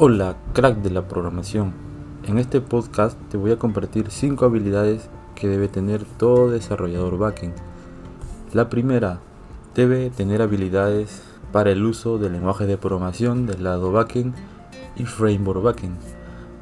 Hola, crack de la programación. En este podcast te voy a compartir 5 habilidades que debe tener todo desarrollador backend. La primera, debe tener habilidades para el uso de lenguajes de programación del lado backend y framework backend.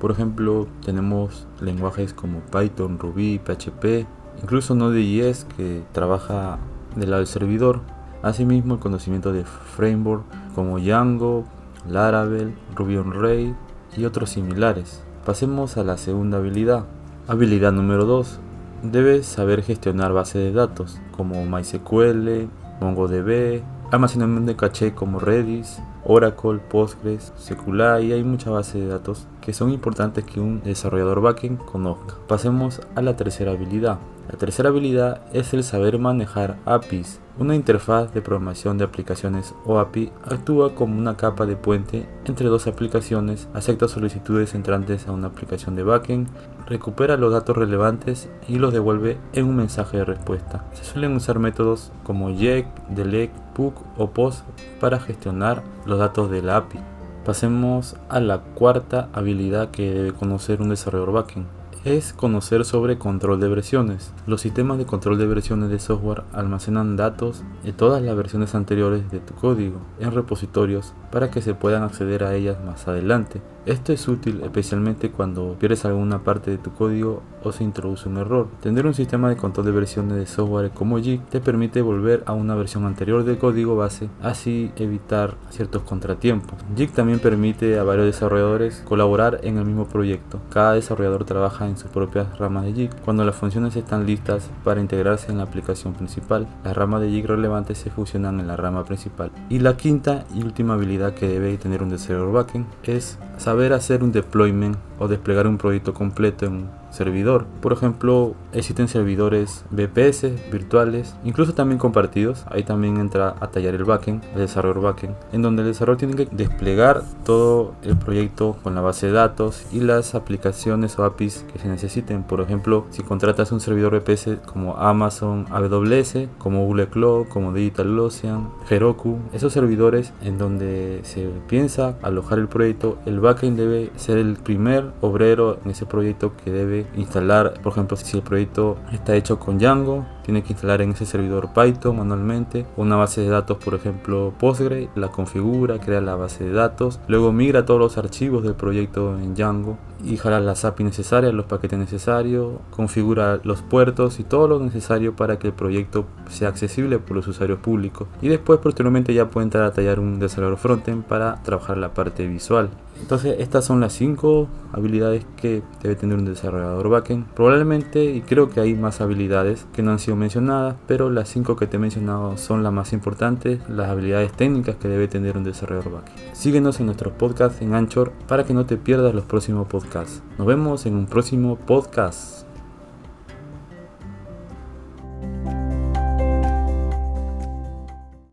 Por ejemplo, tenemos lenguajes como Python, Ruby, PHP, incluso Node.js que trabaja del lado del servidor. Asimismo, el conocimiento de framework como Django, Laravel, Ruby on Rails y otros similares. Pasemos a la segunda habilidad. Habilidad número 2. Debes saber gestionar bases de datos como MySQL, MongoDB, almacenamiento de caché como Redis, Oracle, Postgres, SQLite y hay muchas bases de datos que son importantes que un desarrollador backend conozca. Pasemos a la tercera habilidad. La tercera habilidad es el saber manejar APIs. Una interfaz de programación de aplicaciones o API actúa como una capa de puente entre dos aplicaciones, acepta solicitudes entrantes a una aplicación de backend, recupera los datos relevantes y los devuelve en un mensaje de respuesta. Se suelen usar métodos como JEC, DELEC, PUC o POST para gestionar los datos de la API. Pasemos a la cuarta habilidad que debe conocer un desarrollador backend es conocer sobre control de versiones. Los sistemas de control de versiones de software almacenan datos de todas las versiones anteriores de tu código en repositorios para que se puedan acceder a ellas más adelante. Esto es útil especialmente cuando pierdes alguna parte de tu código o se introduce un error. Tener un sistema de control de versiones de software como JIT te permite volver a una versión anterior del código base, así evitar ciertos contratiempos. JIT también permite a varios desarrolladores colaborar en el mismo proyecto. Cada desarrollador trabaja en sus propias ramas de JIT. Cuando las funciones están listas para integrarse en la aplicación principal, las ramas de JIT relevantes se fusionan en la rama principal. Y la quinta y última habilidad que debe tener un desarrollador backend es saber hacer un deployment o desplegar un proyecto completo en servidor. Por ejemplo, existen servidores VPS virtuales, incluso también compartidos. Ahí también entra a tallar el backend, el desarrollo backend, en donde el desarrollo tiene que desplegar todo el proyecto con la base de datos y las aplicaciones o APIs que se necesiten. Por ejemplo, si contratas un servidor VPS como Amazon AWS, como Google Cloud, como DigitalOcean, Heroku, esos servidores en donde se piensa alojar el proyecto, el backend debe ser el primer obrero en ese proyecto que debe instalar, por ejemplo, si el proyecto está hecho con Django, tiene que instalar en ese servidor Python manualmente una base de datos, por ejemplo Postgre, la configura, crea la base de datos, luego migra todos los archivos del proyecto en Django y jala las API necesarias, los paquetes necesarios, configura los puertos y todo lo necesario para que el proyecto sea accesible por los usuarios públicos. Y después posteriormente ya puede entrar a tallar un desarrollador frontend para trabajar la parte visual. Entonces estas son las 5 habilidades que debe tener un desarrollador backend. Probablemente y creo que hay más habilidades que no han mencionadas, pero las 5 que te he mencionado son las más importantes, las habilidades técnicas que debe tener un desarrollador backend. Síguenos en nuestros podcasts en Anchor para que no te pierdas los próximos podcasts. Nos vemos en un próximo podcast.